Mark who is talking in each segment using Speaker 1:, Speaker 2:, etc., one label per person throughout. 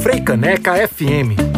Speaker 1: Freicaneca FM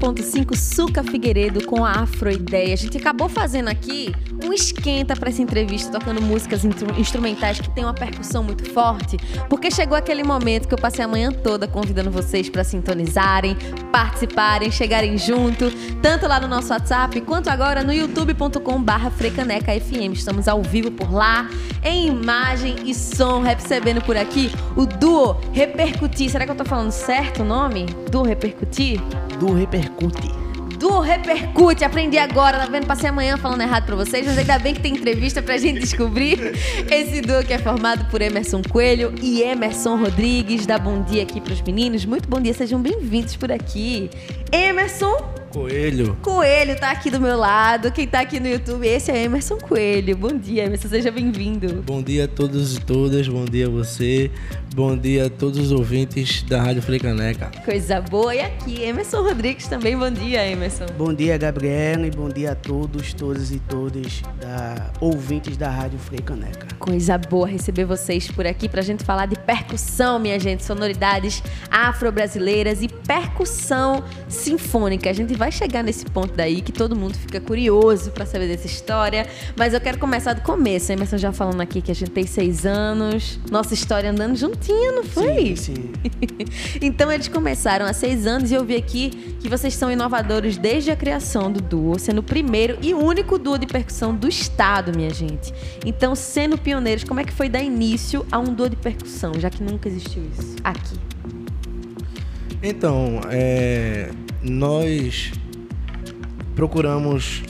Speaker 2: 101.5 Suca Figueiredo com a Afroideia. A gente acabou fazendo aqui um esquenta para essa entrevista, tocando músicas instrumentais que tem uma percussão muito forte, porque chegou aquele momento que eu passei a manhã toda convidando vocês para sintonizarem, participarem, chegarem junto, tanto lá no nosso WhatsApp quanto agora no youtube.com/frecaneca_fm. Estamos ao vivo por lá, em imagem e som, recebendo por aqui o duo Repercutir. Será que eu tô falando certo o nome? Duo Repercutir?
Speaker 3: Duo Repercute
Speaker 2: do Repercute. Aprendi agora, tá vendo? Passei amanhã falando errado pra vocês, mas ainda bem que tem entrevista pra gente descobrir. Esse duo que é formado por Emerson Coelho e Emerson Rodrigues. Dá bom dia aqui pros meninos. Muito bom dia, sejam bem-vindos por aqui. Emerson
Speaker 3: Coelho.
Speaker 2: Coelho tá aqui do meu lado. Quem tá aqui no YouTube, esse é Emerson Coelho. Bom dia, Emerson, seja bem-vindo.
Speaker 3: Bom dia a todos e todas, bom dia a você, bom dia a todos os ouvintes da Rádio Freicaneca.
Speaker 2: Coisa boa. E aqui, Emerson Rodrigues também. Bom dia, Emerson.
Speaker 4: Bom dia, Gabriela, e bom dia a todos, todas e todas da ouvintes da Rádio Freicaneca.
Speaker 2: Coisa boa receber vocês por aqui pra gente falar de percussão, minha gente, sonoridades afro-brasileiras e percussão sinfônica. A gente vai chegar nesse ponto daí que todo mundo fica curioso para saber dessa história. Mas eu quero começar do começo. A Emerson já falando aqui que a gente tem seis anos, nossa história andando juntinha, não foi?
Speaker 4: Sim, sim.
Speaker 2: então eles começaram há seis anos e eu vi aqui que vocês são inovadores desde a criação do duo, sendo o primeiro e único duo de percussão do estado, minha gente. Então, sendo pioneiros, como é que foi dar início a um duo de percussão, já que nunca existiu isso aqui?
Speaker 3: Então, é, nós procuramos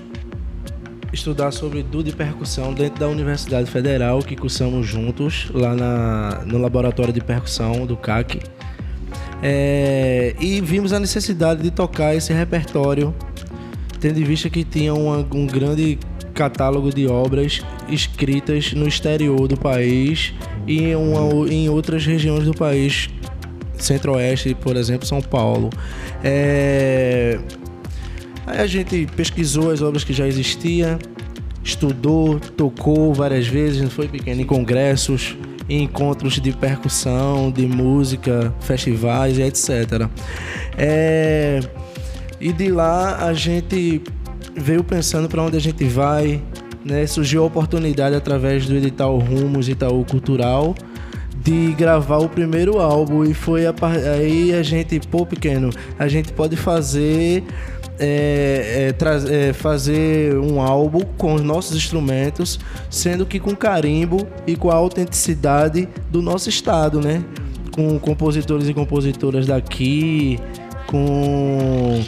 Speaker 3: estudar sobre duo de percussão dentro da Universidade Federal, que cursamos juntos lá na, no laboratório de percussão do CAC. É, e vimos a necessidade de tocar esse repertório, tendo em vista que tinha uma, um grande catálogo de obras escritas no exterior do país e em, uma, em outras regiões do país, Centro-Oeste, por exemplo, São Paulo. É, Aí a gente pesquisou as obras que já existiam, estudou, tocou várias vezes, foi pequeno, em congressos, em encontros de percussão, de música, festivais e etc. É... E de lá a gente veio pensando para onde a gente vai, né? Surgiu a oportunidade através do edital Rumos Itaú Cultural de gravar o primeiro álbum e foi a, aí a gente, pô, pequeno, a gente pode fazer é, é, é, fazer um álbum com os nossos instrumentos, sendo que com carimbo e com a autenticidade do nosso estado, né? Com compositores e compositoras daqui, com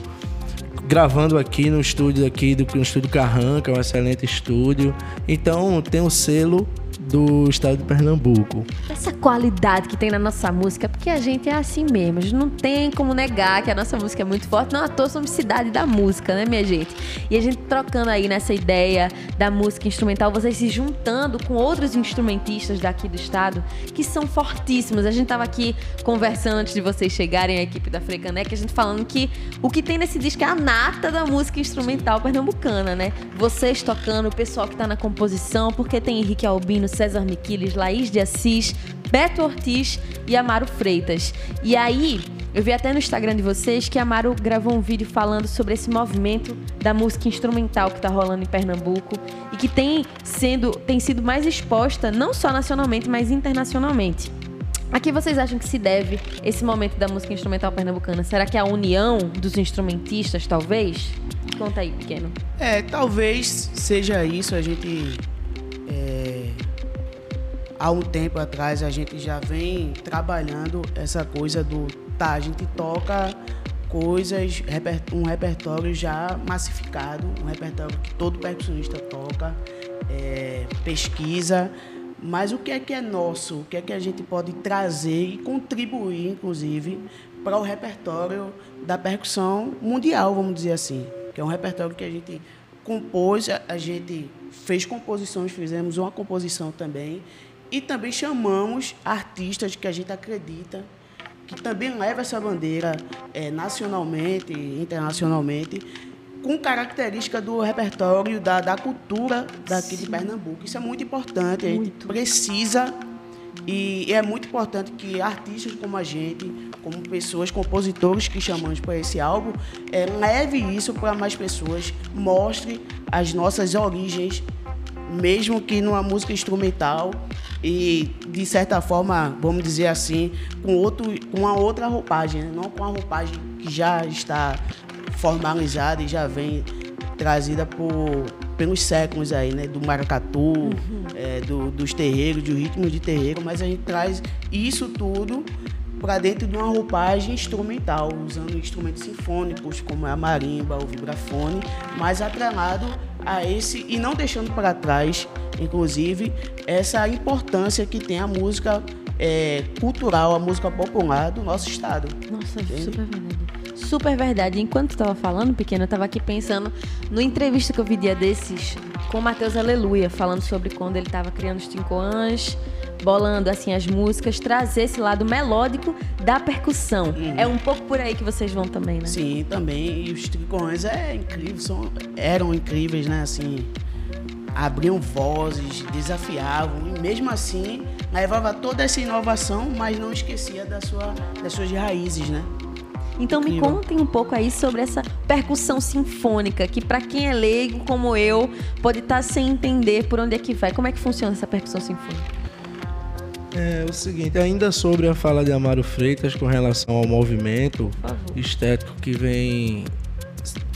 Speaker 3: gravando aqui no estúdio aqui do estúdio Carranca, um excelente estúdio. Então tem o selo do estado de Pernambuco.
Speaker 2: Essa qualidade que tem na nossa música, porque a gente é assim mesmo, a gente não tem como negar que a nossa música é muito forte, não à toa somos cidade da música, né, minha gente? E a gente trocando aí nessa ideia da música instrumental, vocês se juntando com outros instrumentistas daqui do estado que são fortíssimos. A gente tava aqui conversando antes de vocês chegarem à equipe da Frecanec, a gente falando que o que tem nesse disco é a nata da música instrumental pernambucana, né? Vocês tocando, o pessoal que tá na composição, porque tem Henrique Albino, César Miquiles, Laís de Assis, Beto Ortiz e Amaro Freitas. E aí, eu vi até no Instagram de vocês que Amaro gravou um vídeo falando sobre esse movimento da música instrumental que está rolando em Pernambuco e que tem, sendo, tem sido mais exposta não só nacionalmente, mas internacionalmente. A que vocês acham que se deve esse momento da música instrumental pernambucana? Será que é a união dos instrumentistas, talvez? Conta aí, pequeno.
Speaker 4: É, talvez seja isso. A gente é, há um tempo atrás a gente já vem trabalhando essa coisa do tá, a gente toca coisas, um repertório já massificado, um repertório que todo percussionista toca, é, pesquisa, mas o que é que é nosso, o que é que a gente pode trazer e contribuir, inclusive, para o repertório da percussão mundial, vamos dizer assim. que é um repertório que a gente compôs, a gente fez composições, fizemos uma composição também, e também chamamos artistas que a gente acredita que também leva essa bandeira é, nacionalmente e internacionalmente, com característica do repertório, da, da cultura daqui Sim. de Pernambuco. Isso é muito importante, muito. a gente precisa e é muito importante que artistas como a gente, como pessoas, compositores que chamamos para esse álbum, é, leve isso para mais pessoas, mostre as nossas origens, mesmo que numa música instrumental e de certa forma, vamos dizer assim, com outro, com uma outra roupagem, né? não com a roupagem que já está formalizada e já vem trazida por pelos séculos aí, né? Do maracatu, uhum. é, do, dos terreiros, do ritmo de terreiro, mas a gente traz isso tudo para dentro de uma roupagem instrumental, usando instrumentos sinfônicos como a marimba, o vibrafone, mas atrelado a esse e não deixando para trás, inclusive, essa importância que tem a música é, cultural, a música popular do nosso estado.
Speaker 2: Nossa, Entende? super verdade super verdade. Enquanto estava falando, pequeno, eu estava aqui pensando no entrevista que eu vi dia desses com o Matheus Aleluia, falando sobre quando ele estava criando os Tincoãs, bolando assim as músicas, trazer esse lado melódico da percussão. Uhum. É um pouco por aí que vocês vão também, né?
Speaker 4: Sim, também. E os Tincoãs é incrível, são, eram incríveis, né? Assim, abriam vozes, desafiavam e mesmo assim levava toda essa inovação, mas não esquecia da sua, das suas raízes, né?
Speaker 2: Então me contem um pouco aí sobre essa percussão sinfônica, que para quem é leigo como eu, pode estar tá sem entender por onde é que vai. Como é que funciona essa percussão sinfônica?
Speaker 3: É o seguinte, ainda sobre a fala de Amaro Freitas com relação ao movimento estético que vem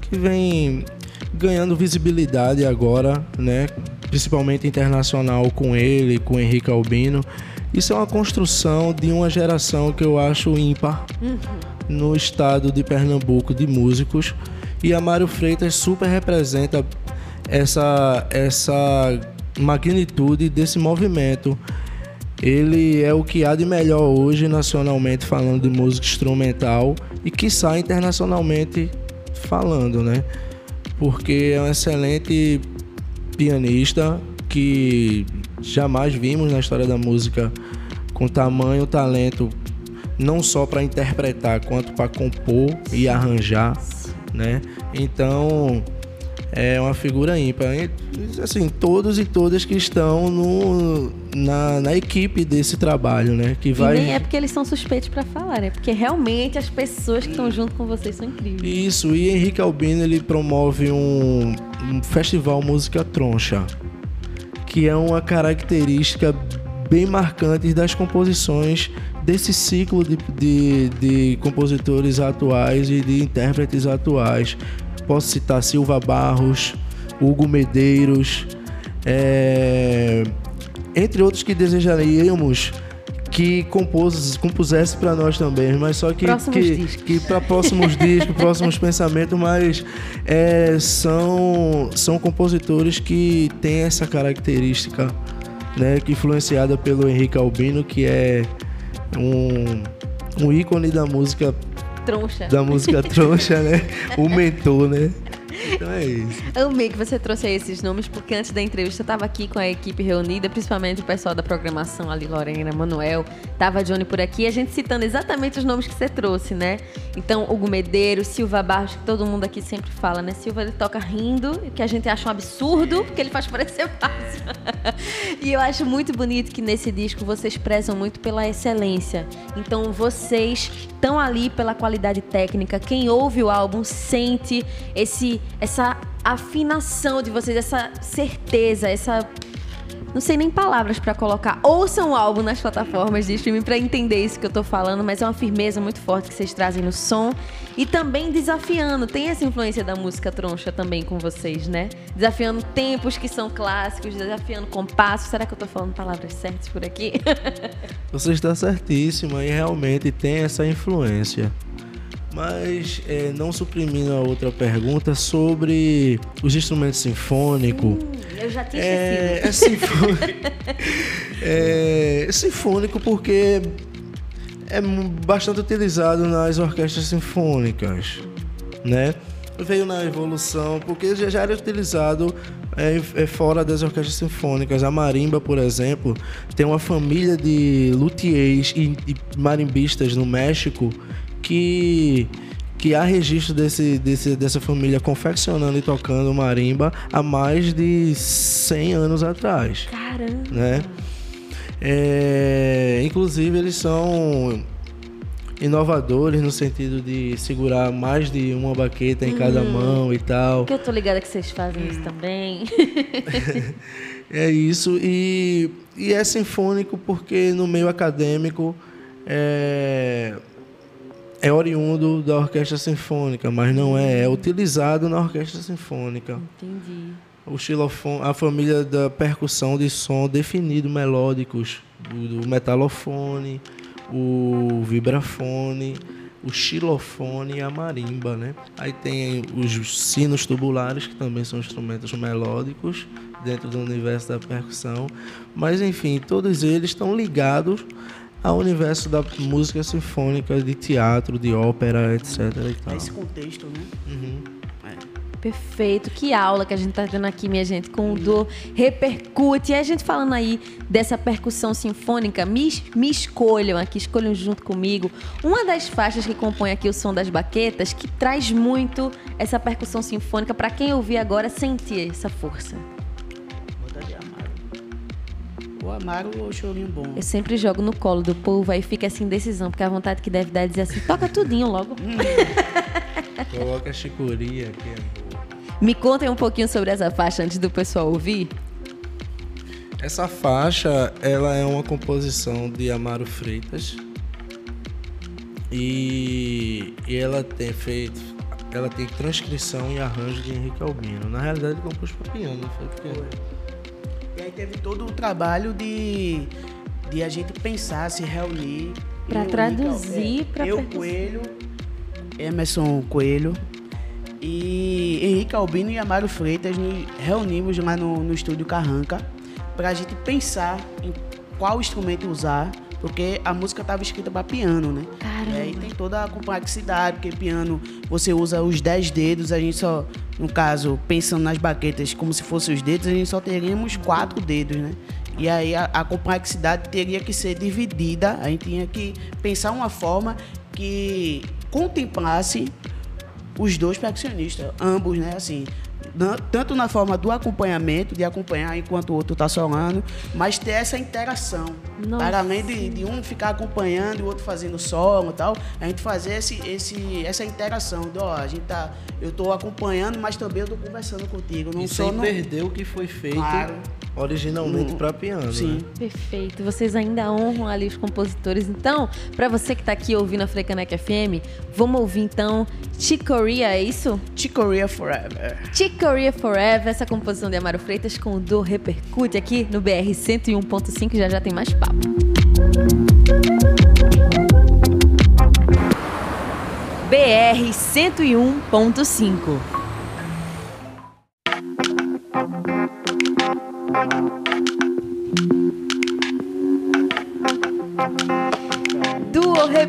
Speaker 3: que vem ganhando visibilidade agora, né? Principalmente internacional com ele, com Henrique Albino. Isso é uma construção de uma geração que eu acho ímpar. Uhum no estado de Pernambuco de músicos e a Mário Freitas super representa essa, essa magnitude desse movimento. Ele é o que há de melhor hoje nacionalmente falando de música instrumental e que sai internacionalmente falando, né? Porque é um excelente pianista que jamais vimos na história da música com tamanho talento não só para interpretar quanto para compor e arranjar, né? Então é uma figura ímpar. Assim, todos e todas que estão no, na, na equipe desse trabalho, né? Que vai...
Speaker 2: E nem é porque eles são suspeitos para falar, é porque realmente as pessoas que estão junto com vocês são incríveis.
Speaker 3: Isso, e Henrique Albino ele promove um, um festival Música Troncha, que é uma característica bem marcante das composições desse ciclo de, de, de compositores atuais e de intérpretes atuais. Posso citar Silva Barros, Hugo Medeiros, é, entre outros que desejaríamos que compus, compusesse para nós também, mas só que que, que para próximos discos, próximos pensamentos, mas é, são são compositores que têm essa característica, né, que influenciada pelo Henrique Albino, que é um, um ícone da música
Speaker 2: troncha.
Speaker 3: Da música troncha, né? O mentor, né? Então é isso.
Speaker 2: Amei que você trouxe esses nomes, porque antes da entrevista eu estava aqui com a equipe reunida, principalmente o pessoal da programação ali, Lorena, Manuel, tava Johnny por aqui, a gente citando exatamente os nomes que você trouxe, né? Então, Hugo Medeiros, Silva Barros, que todo mundo aqui sempre fala, né? Silva ele toca rindo, que a gente acha um absurdo, porque ele faz parecer fácil. e eu acho muito bonito que nesse disco vocês prezam muito pela excelência. Então, vocês estão ali pela qualidade técnica. Quem ouve o álbum sente esse essa afinação de vocês, essa certeza, essa não sei nem palavras para colocar. Ouçam o álbum nas plataformas de streaming para entender isso que eu tô falando, mas é uma firmeza muito forte que vocês trazem no som e também desafiando. Tem essa influência da música troncha também com vocês, né? Desafiando tempos que são clássicos, desafiando compassos. Será que eu tô falando palavras certas por aqui?
Speaker 3: Você está certíssima e realmente tem essa influência. Mas é, não suprimindo a outra pergunta sobre os instrumentos sinfônicos. Hum,
Speaker 2: eu já tinha é,
Speaker 3: é sinfônico. é, é sinfônico porque é bastante utilizado nas orquestras sinfônicas, né? veio na evolução, porque já, era utilizado é, é, fora das orquestras sinfônicas. A marimba, por exemplo, tem uma família de luthiers e, e marimbistas no México que que há registro desse, desse, dessa família confeccionando e tocando marimba há mais de 100 anos atrás.
Speaker 2: Caramba!
Speaker 3: Né? É, inclusive, eles são inovadores no sentido de segurar mais de uma baqueta em uhum. cada mão e tal.
Speaker 2: Que eu tô ligada que vocês fazem isso também.
Speaker 3: é isso e, e é sinfônico porque no meio acadêmico é, é oriundo da orquestra sinfônica, mas não é, é utilizado na orquestra sinfônica.
Speaker 2: Entendi.
Speaker 3: O xilofone, a família da percussão de som definido melódicos, do, do metalofone, o vibrafone, o xilofone e a marimba, né? Aí tem os sinos tubulares, que também são instrumentos melódicos dentro do universo da percussão, mas enfim, todos eles estão ligados ao universo da música sinfônica, de teatro, de ópera, etc.
Speaker 4: Esse contexto, né?
Speaker 3: Uhum.
Speaker 2: Perfeito. Que aula que a gente está tendo aqui, minha gente, com o do Repercute. E a gente falando aí dessa percussão sinfônica, me, me escolham aqui, escolham junto comigo uma das faixas que compõe aqui o som das baquetas, que traz muito essa percussão sinfônica para quem ouvir agora sentir essa força.
Speaker 4: O Amaro ou o Chorinho Bom?
Speaker 2: Eu sempre jogo no colo do povo, aí fica assim, decisão, porque a vontade que deve dar é dizer assim, toca tudinho logo.
Speaker 3: Coloca a chicoria aqui.
Speaker 2: Me contem um pouquinho sobre essa faixa antes do pessoal ouvir.
Speaker 3: Essa faixa, ela é uma composição de Amaro Freitas. E, e ela tem feito, ela tem transcrição e arranjo de Henrique Albino. Na realidade, ele compôs para piano, foi porque...
Speaker 4: Teve todo o trabalho de, de a gente pensar, se reunir.
Speaker 2: Para traduzir, para
Speaker 4: Eu, Coelho, Emerson Coelho, e Henrique Albino e Amaro Freitas nos reunimos lá no, no estúdio Carranca para a gente pensar em qual instrumento usar, porque a música estava escrita para piano, né?
Speaker 2: Caramba.
Speaker 4: E aí tem toda a complexidade, porque piano você usa os 10 dedos, a gente só, no caso, pensando nas baquetas como se fossem os dedos, a gente só teríamos quatro dedos, né? E aí a, a complexidade teria que ser dividida, a gente tinha que pensar uma forma que contemplasse os dois percussionistas, ambos, né? Assim, tanto na forma do acompanhamento, de acompanhar enquanto o outro está solando, mas ter essa interação. Nossa. Para além de, de, um ficar acompanhando e o outro fazendo solo e tal, a gente fazer esse, esse, essa interação. Do, ó, a gente tá, eu estou acompanhando, mas também eu estou conversando contigo. Não
Speaker 3: e sem no... perder o que foi feito claro. originalmente para piano.
Speaker 4: Sim. Né?
Speaker 2: Perfeito. Vocês ainda honram ali os compositores. Então, para você que está aqui ouvindo a Frecanec FM, vamos ouvir então Chicoria, é isso?
Speaker 4: Chicoria Forever.
Speaker 2: Chicoria Forever, essa composição de Amaro Freitas com o Do Repercute aqui no BR 101.5, já já tem mais papo. BR 101.5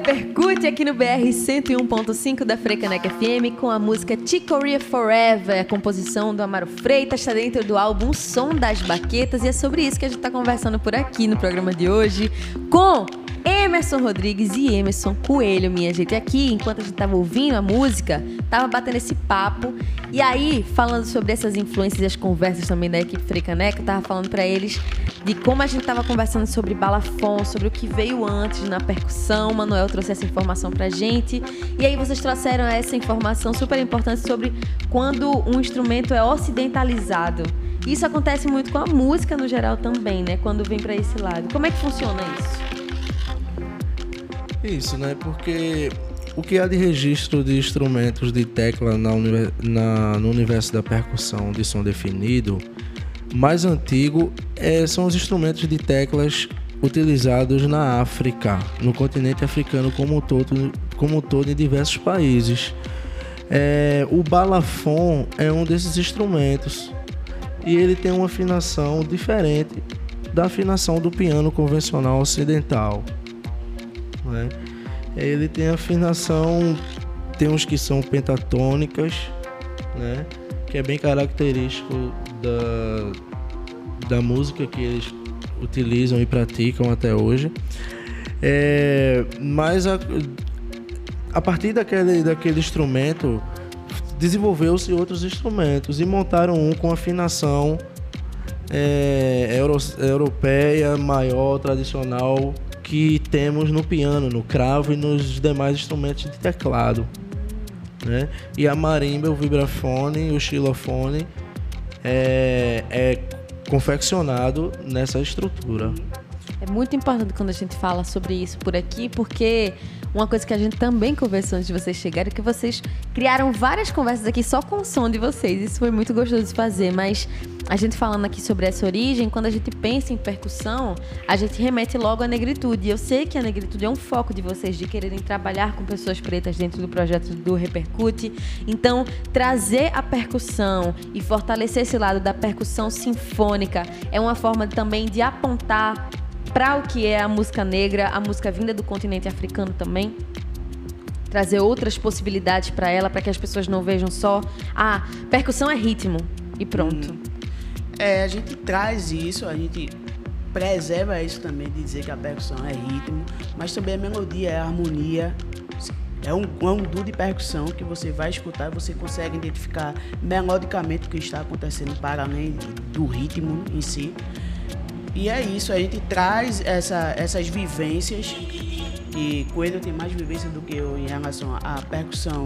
Speaker 2: repercute aqui no BR 101.5 da Frecanec FM com a música Chicoria Forever, a composição do Amaro Freitas, está dentro do álbum Som das Baquetas e é sobre isso que a gente está conversando por aqui no programa de hoje com Emerson Rodrigues e Emerson Coelho, minha gente. Aqui, enquanto a gente tava ouvindo a música, tava batendo esse papo. E aí, falando sobre essas influências e as conversas também da equipe Frecaneca, eu tava falando para eles de como a gente tava conversando sobre balafon, sobre o que veio antes na percussão. O Manuel trouxe essa informação pra gente. E aí vocês trouxeram essa informação super importante sobre quando um instrumento é ocidentalizado. Isso acontece muito com a música no geral também, né? Quando vem para esse lado. Como é que funciona isso?
Speaker 3: Isso, né? Porque o que há de registro de instrumentos de tecla na, na, no universo da percussão de som definido, mais antigo é, são os instrumentos de teclas utilizados na África, no continente africano como um todo, como um todo em diversos países. É, o balafon é um desses instrumentos e ele tem uma afinação diferente da afinação do piano convencional ocidental. Né? Ele tem afinação, tem uns que são pentatônicas né? Que é bem característico da, da música que eles utilizam e praticam até hoje. É, mas a, a partir daquele, daquele instrumento desenvolveu-se outros instrumentos e montaram um com afinação é, euro, europeia maior, tradicional, que temos no piano, no cravo e nos demais instrumentos de teclado. Né? E a marimba, o vibrafone o xilofone é, é confeccionado nessa estrutura.
Speaker 2: É muito importante quando a gente fala sobre isso por aqui, porque uma coisa que a gente também conversou antes de vocês chegarem é que vocês criaram várias conversas aqui só com o som de vocês. Isso foi muito gostoso de fazer, mas a gente falando aqui sobre essa origem, quando a gente pensa em percussão, a gente remete logo à negritude. Eu sei que a negritude é um foco de vocês de quererem trabalhar com pessoas pretas dentro do projeto do Repercute. Então, trazer a percussão e fortalecer esse lado da percussão sinfônica é uma forma também de apontar para o que é a música negra, a música vinda do continente africano também. Trazer outras possibilidades para ela, para que as pessoas não vejam só, ah, percussão é ritmo e pronto. Hum.
Speaker 4: É, a gente traz isso, a gente preserva isso também de dizer que a percussão é ritmo, mas também a melodia é harmonia. É um, é um duo de percussão que você vai escutar e você consegue identificar melodicamente o que está acontecendo para além do ritmo em si. E é isso, a gente traz essa, essas vivências, e Coelho tem mais vivência do que eu em relação à percussão,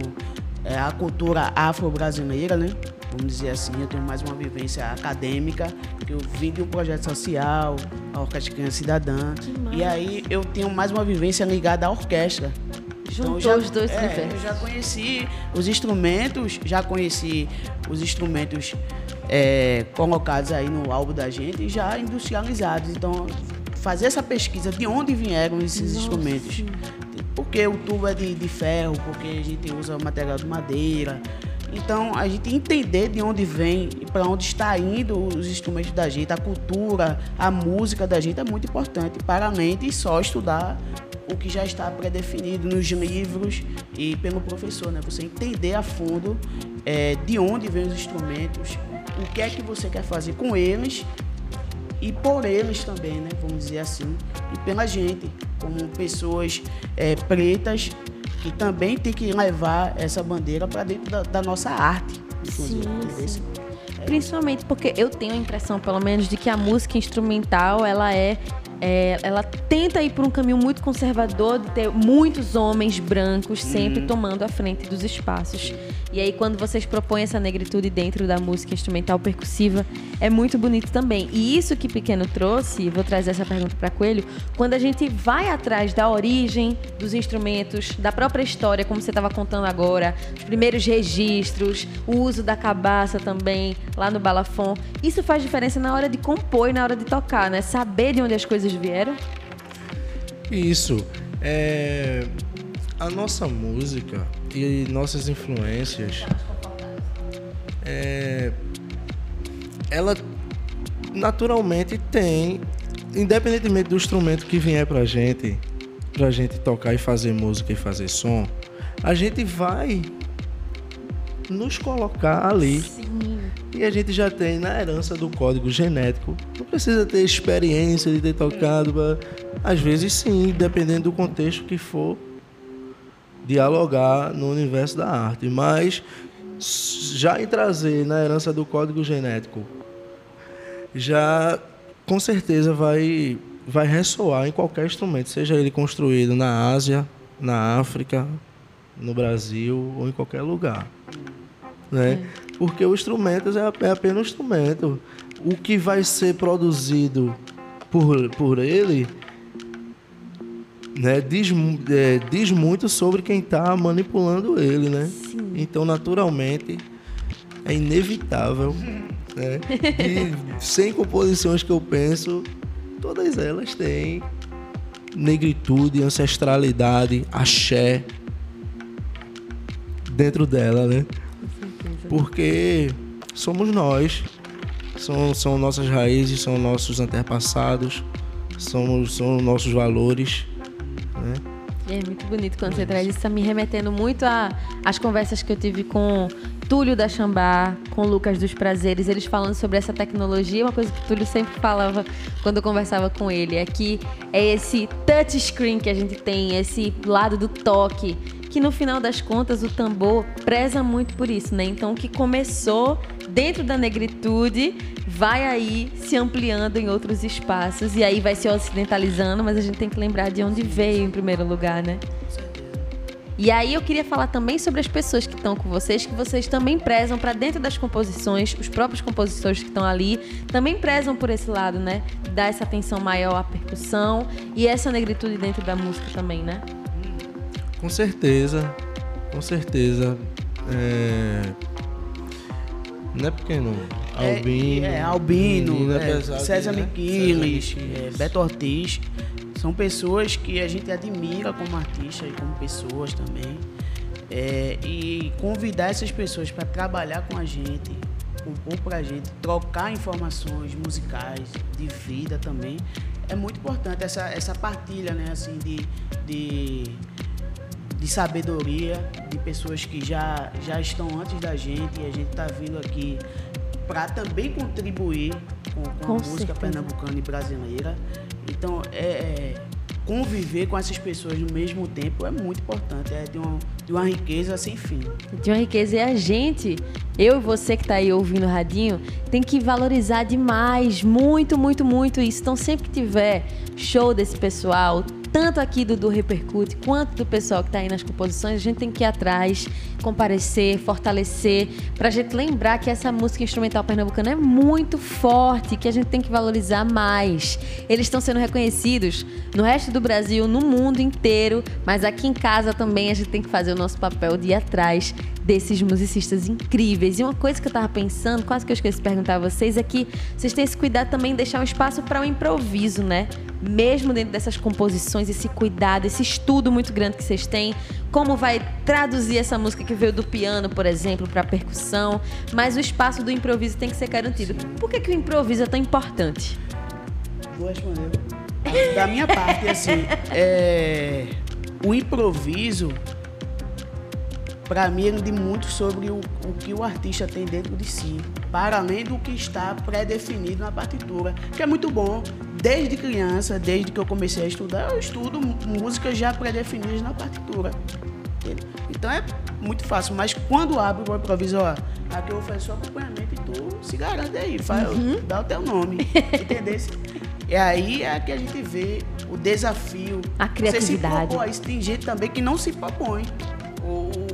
Speaker 4: é, à cultura afro-brasileira, né? Vamos dizer assim, eu tenho mais uma vivência acadêmica, eu vim de um projeto social, a Orquestra Criança Cidadã, e aí eu tenho mais uma vivência ligada à orquestra.
Speaker 2: Juntou então, já, os dois
Speaker 4: é, Eu já conheci os instrumentos, já conheci os instrumentos é, colocados aí no álbum da gente e já industrializados. Então, fazer essa pesquisa de onde vieram esses Nossa. instrumentos. Porque o tubo é de, de ferro, porque a gente usa material de madeira. Então, a gente entender de onde vem e para onde está indo os instrumentos da gente, a cultura, a música da gente é muito importante, para além de só estudar o que já está predefinido nos livros e pelo professor, né? Você entender a fundo é, de onde vêm os instrumentos, o que é que você quer fazer com eles e por eles também, né? Vamos dizer assim, e pela gente, como pessoas é, pretas que também tem que levar essa bandeira para dentro da, da, nossa arte.
Speaker 2: Sim, sim. É Principalmente porque eu tenho a impressão, pelo menos, de que a música instrumental ela é é, ela tenta ir por um caminho muito conservador de ter muitos homens brancos sempre uhum. tomando a frente dos espaços. E aí, quando vocês propõem essa negritude dentro da música instrumental percussiva, é muito bonito também. E isso que Pequeno trouxe, vou trazer essa pergunta para Coelho, quando a gente vai atrás da origem dos instrumentos, da própria história, como você estava contando agora, os primeiros registros, o uso da cabaça também lá no balafon, isso faz diferença na hora de compor e na hora de tocar, né? Saber de onde as coisas vieram.
Speaker 3: Isso. É... A nossa música e nossas influências. É... Ela naturalmente tem, independentemente do instrumento que vier pra gente, pra gente tocar e fazer música e fazer som, a gente vai nos colocar ali. Sim. E a gente já tem na herança do código genético. Não precisa ter experiência de ter tocado. Às vezes sim, dependendo do contexto que for dialogar no universo da arte. Mas já em trazer na herança do código genético, já com certeza vai, vai ressoar em qualquer instrumento, seja ele construído na Ásia, na África, no Brasil ou em qualquer lugar né? Porque o instrumento é, é apenas um instrumento. O que vai ser produzido por, por ele né, diz, é, diz muito sobre quem está manipulando ele, né? Sim. Então, naturalmente, é inevitável. Né? E sem composições que eu penso, todas elas têm negritude, ancestralidade, axé dentro dela, né? Porque somos nós, são, são nossas raízes, são nossos antepassados, somos, são nossos valores. Né?
Speaker 2: É muito bonito quando você traz isso, está me remetendo muito às conversas que eu tive com Túlio da Xambá, com Lucas dos Prazeres, eles falando sobre essa tecnologia. Uma coisa que o Túlio sempre falava quando eu conversava com ele é que é esse touchscreen que a gente tem, esse lado do toque, que no final das contas o tambor preza muito por isso, né? Então, o que começou dentro da negritude vai aí se ampliando em outros espaços e aí vai se ocidentalizando, mas a gente tem que lembrar de onde veio em primeiro lugar, né? E aí eu queria falar também sobre as pessoas que estão com vocês, que vocês também prezam para dentro das composições, os próprios compositores que estão ali também prezam por esse lado, né? Dar essa atenção maior à percussão e essa negritude dentro da música também, né?
Speaker 3: Com certeza, com certeza. É... Não é pequeno. Albino.
Speaker 4: É, é Albino,
Speaker 3: é,
Speaker 4: é, César
Speaker 3: né? César Miquiles.
Speaker 4: é, Beto Ortiz. São pessoas que a gente admira como artista e como pessoas também. É, e convidar essas pessoas para trabalhar com a gente, compor para a gente, trocar informações musicais, de vida também, é muito importante essa, essa partilha, né, assim, de, de, de sabedoria, de pessoas que já, já estão antes da gente e a gente está vindo aqui para também contribuir com, com,
Speaker 2: Com
Speaker 4: a música
Speaker 2: certeza.
Speaker 4: pernambucana e brasileira. Então, é, é, conviver com essas pessoas no mesmo tempo é muito importante, é de uma, de uma riqueza sem fim.
Speaker 2: De uma riqueza. E a gente, eu e você que tá aí ouvindo o radinho, tem que valorizar demais, muito, muito, muito isso. Então, sempre que tiver show desse pessoal, tanto aqui do, do Repercute, quanto do pessoal que tá aí nas composições, a gente tem que ir atrás, comparecer, fortalecer, pra gente lembrar que essa música instrumental pernambucana é muito forte, que a gente tem que valorizar mais. Eles estão sendo reconhecidos no resto do Brasil, no mundo inteiro, mas aqui em casa também a gente tem que fazer o nosso papel de ir atrás desses musicistas incríveis. E uma coisa que eu tava pensando, quase que eu esqueci de perguntar a vocês, é que vocês têm esse cuidado também de deixar um espaço para o improviso, né? Mesmo dentro dessas composições, esse cuidado, esse estudo muito grande que vocês têm, como vai traduzir essa música que veio do piano, por exemplo, para percussão, mas o espaço do improviso tem que ser garantido. Por que, que o improviso é tão importante?
Speaker 4: Vou responder. Da minha parte, assim, é, o improviso, para mim, ele diz muito sobre o, o que o artista tem dentro de si, para além do que está pré-definido na partitura, que é muito bom. Desde criança, desde que eu comecei a estudar, eu estudo músicas já pré-definidas na partitura. entende? Então é muito fácil, mas quando abre o improviso, ó, aqui eu vou fazer seu acompanhamento e tu se garante aí, faz, dá o teu nome, entendeu? E aí é que a gente vê o desafio.
Speaker 2: A
Speaker 4: Você se
Speaker 2: criatividade.
Speaker 4: propõe, isso tem gente também que não se propõe. O,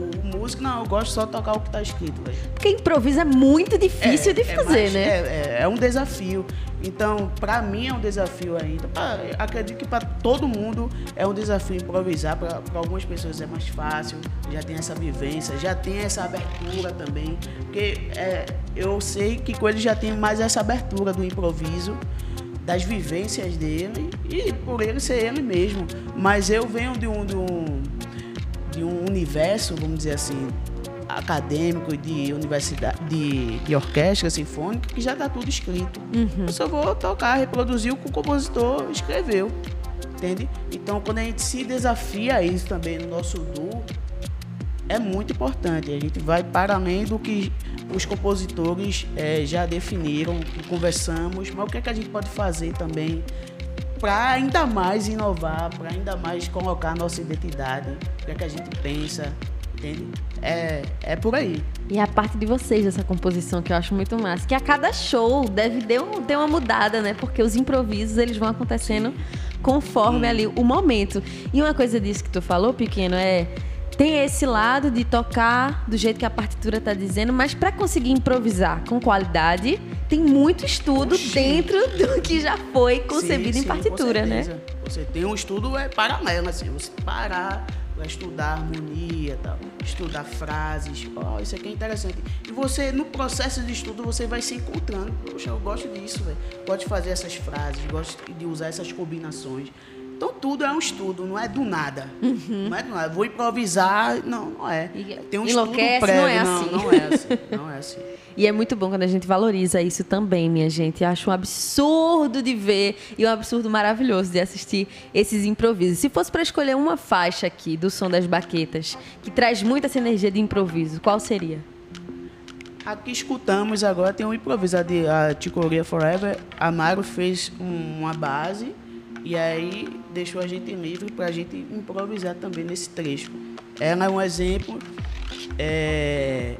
Speaker 4: o músico, não, eu gosto só de tocar o que tá escrito.
Speaker 2: Porque improviso é muito difícil de fazer,
Speaker 4: mais-
Speaker 2: né?
Speaker 4: É, é- é um desafio. Então, pra mim é um desafio ainda. Pra- acredito que pra todo mundo é um desafio improvisar. Pra algumas pessoas é mais fácil, já tem essa vivência, já tem essa abertura também. Porque é, eu sei que com ele já tem mais essa abertura do improviso, das vivências dele e por ele ser ele mesmo. Mas eu venho de um, de um, de um universo, vamos dizer assim, acadêmico de universidade, de, de orquestra sinfônica, que já está tudo escrito. Eu só vou tocar, reproduzir o que o compositor escreveu. Entende? Então, quando a gente se desafia a isso também no nosso duo, é muito importante. A gente vai para além do que os compositores eh, já definiram, que conversamos, mas o que, é que a gente pode fazer também para ainda mais inovar, para ainda mais colocar a nossa identidade, o que, é que a gente pensa, entende? É, é por aí.
Speaker 2: E a parte de vocês dessa composição que eu acho muito massa, que a cada show deve ter, um- ter uma mudada, né? Porque os improvisos eles vão acontecendo conforme ali o momento. E uma coisa disso que tu falou, pequeno, é tem esse lado de tocar do jeito que a partitura tá dizendo, mas para conseguir improvisar com qualidade, tem muito estudo
Speaker 4: Oxi.
Speaker 2: dentro do que já foi concebido
Speaker 4: Sim,
Speaker 2: em
Speaker 4: sim,
Speaker 2: partitura,
Speaker 4: com
Speaker 2: né?
Speaker 4: Você tem um estudo é paralelo, assim, você parar para estudar harmonia, tal, estudar frases, ó, isso aqui é interessante. E você, no processo de estudo, você vai se encontrando. Poxa, eu gosto disso, velho. Gosto de fazer essas frases, gosto de usar essas combinações. Então tudo é um estudo, não é do nada. Não é do nada. Vou improvisar, não, não é. Tem um
Speaker 2: enlouquece,
Speaker 4: estudo prévio,
Speaker 2: não é
Speaker 4: não,
Speaker 2: assim.
Speaker 4: não é assim. Não é assim.
Speaker 2: E é muito bom quando a gente valoriza isso também, minha gente. Eu acho um absurdo de ver e um absurdo maravilhoso de assistir esses improvisos. Se fosse para escolher uma faixa aqui do som das baquetas que traz muita essa energia de improviso, qual seria?
Speaker 4: Aqui escutamos agora, tem um improviso de a Ticoria Forever. A Maro fez um, uma base e aí deixou a gente livre para a gente improvisar também nesse trecho. Ela é um exemplo. É...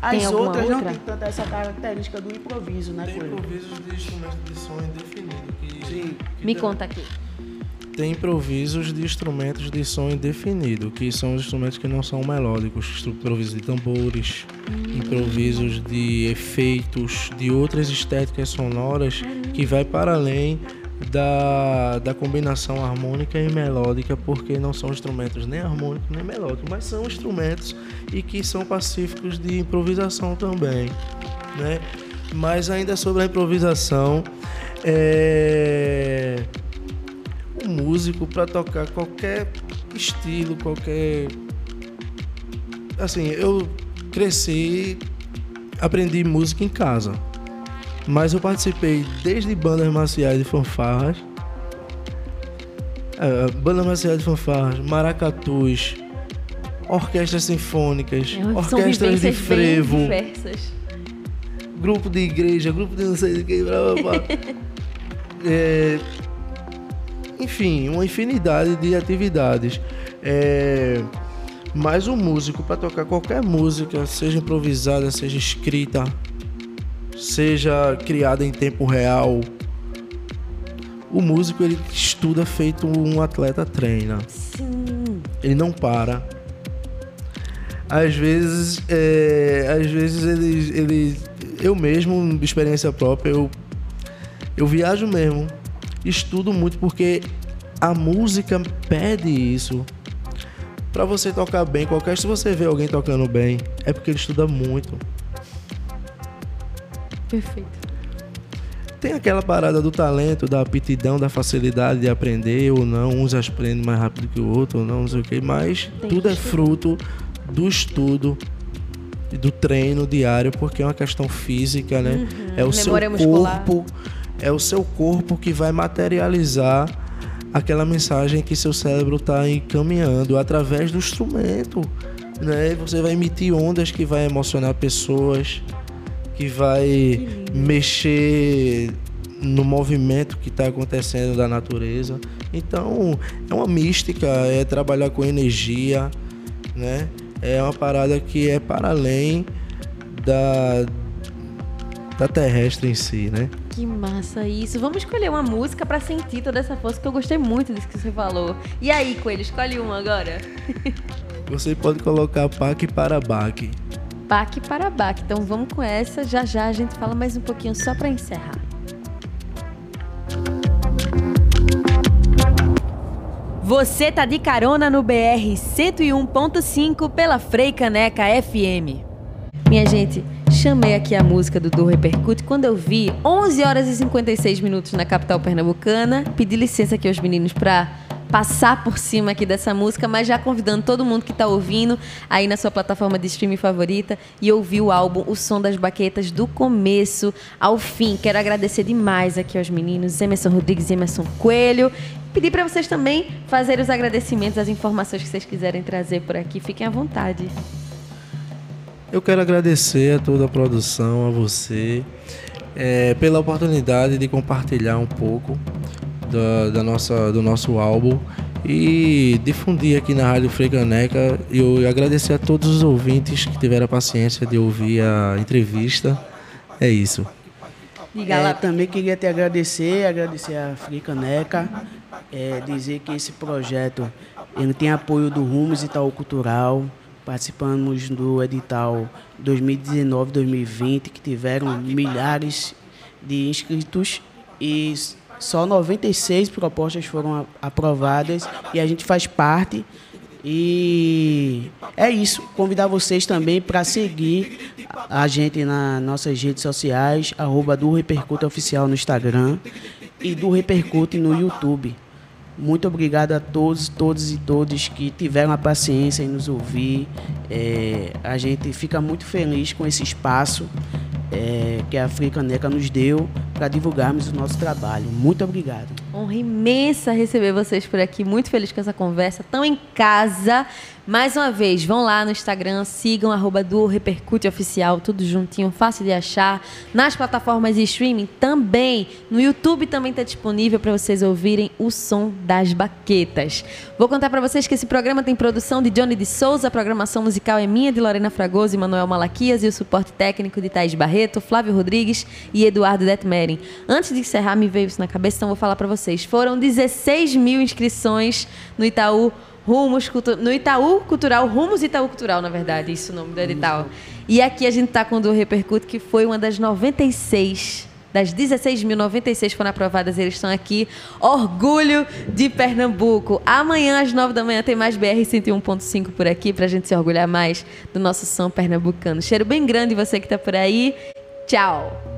Speaker 4: As outras outra? não tem tanta essa característica do improviso, né,
Speaker 3: Tem improvisos de instrumento de som indefinido. Que,
Speaker 2: Sim. Que Me conta aqui
Speaker 3: tem improvisos de instrumentos de som indefinido, que são os instrumentos que não são melódicos, improvisos de tambores, hum. improvisos de efeitos, de outras estéticas sonoras que vai para além da, da combinação harmônica e melódica, porque não são instrumentos nem harmônicos nem melódicos, mas são instrumentos e que são pacíficos de improvisação também, né? Mas ainda sobre a improvisação, é um músico para tocar qualquer estilo, qualquer. Assim, eu cresci, aprendi música em casa. Mas eu participei desde bandas marciais e fanfarras, é, bandas marciais e fanfarras, maracatus, orquestras sinfônicas, é, orquestras de frevo, grupo de igreja, grupo de não sei de que, blá, blá, blá. é, enfim, uma infinidade de atividades. É, mas o músico, para tocar qualquer música, seja improvisada, seja escrita, seja criada em tempo real, o músico ele estuda feito um atleta treina.
Speaker 2: Sim.
Speaker 3: Ele não para. Às vezes, é, às vezes ele, ele, eu mesmo, experiência própria, eu, eu viajo mesmo estudo muito porque a música pede isso. Para você tocar bem, qualquer se você vê alguém tocando bem, é porque ele estuda muito.
Speaker 2: Perfeito.
Speaker 3: Tem aquela parada do talento, da aptidão, da facilidade de aprender ou não. Uns aprendem mais rápido que o outro ou não, não sei o que. Mas Tem tudo é fruto do estudo e do treino diário, porque é uma questão física, né? Uhum. É o Memória seu muscular. corpo é o seu corpo que vai materializar aquela mensagem que seu cérebro está encaminhando através do instrumento. Né? Você vai emitir ondas que vai emocionar pessoas, que vai que mexer no movimento que está acontecendo da natureza. Então, é uma mística, é trabalhar com energia, né? É uma parada que é para além da, da terrestre em si, né?
Speaker 2: Que massa isso. Vamos escolher uma música para sentir toda essa força, que eu gostei muito disso que você falou. E aí, Coelho, escolhe uma agora.
Speaker 3: Você pode colocar Pac para Bac.
Speaker 2: Pac para Bac. Então vamos com essa. Já já a gente fala mais um pouquinho só para encerrar. Você tá de carona no BR 101.5 pela Freicaneca FM. Minha gente, chamei aqui a música do Du Repercute quando eu vi 11 horas e 56 minutos na capital pernambucana. Pedi licença aqui aos meninos para passar por cima aqui dessa música, mas já convidando todo mundo que está ouvindo aí na sua plataforma de streaming favorita e ouvir o álbum O Som das Baquetas do começo ao fim. Quero agradecer demais aqui aos meninos Emerson Rodrigues e Emerson Coelho. Pedir para vocês também fazerem os agradecimentos, as informações que vocês quiserem trazer por aqui. Fiquem à vontade.
Speaker 3: Eu quero agradecer a toda a produção, a você, é, pela oportunidade de compartilhar um pouco da, da, nossa, do nosso álbum e difundir aqui na Rádio Frecaneca. Eu agradecer a todos os ouvintes que tiveram a paciência de ouvir a entrevista. É isso.
Speaker 4: É, também queria te agradecer, agradecer a Frecaneca, é, dizer que esse projeto ele tem apoio do Rumos Itaú Cultural, Participamos do edital 2019-2020, que tiveram milhares de inscritos e só 96 propostas foram aprovadas e a gente faz parte. E é isso. Convidar vocês também para seguir a gente nas nossas redes sociais, arroba do Repercute Oficial no Instagram e do Repercute no YouTube. Muito obrigado a todos, todos e todas que tiveram a paciência em nos ouvir. É, a gente fica muito feliz com esse espaço é, que a Africaneca nos deu para divulgarmos o nosso trabalho. Muito obrigado.
Speaker 2: Honra imensa receber vocês por aqui. Muito feliz com essa conversa. Estão em casa. Mais uma vez, vão lá no Instagram, sigam arroba do Repercute Oficial, tudo juntinho, fácil de achar. Nas plataformas de streaming também. No YouTube também está disponível para vocês ouvirem o som das baquetas. Vou contar para vocês que esse programa tem produção de Johnny de Souza, a programação musical é minha, de Lorena Fragoso e Manuel Malaquias, e o suporte técnico de Thaís Barreto, Flávio Rodrigues e Eduardo Detmering. Antes de encerrar, me veio isso na cabeça, então vou falar para vocês. Foram 16 mil inscrições no Itaú Rumos no Itaú Cultural, Rumos Itaú Cultural, na verdade, isso é o nome do edital. E aqui a gente está com o do Repercute, que foi uma das 96 das 16.096 foram aprovadas, eles estão aqui. Orgulho de Pernambuco. Amanhã, às 9 da manhã, tem mais BR 101.5 por aqui, para a gente se orgulhar mais do nosso som pernambucano. Cheiro bem grande você que está por aí. Tchau!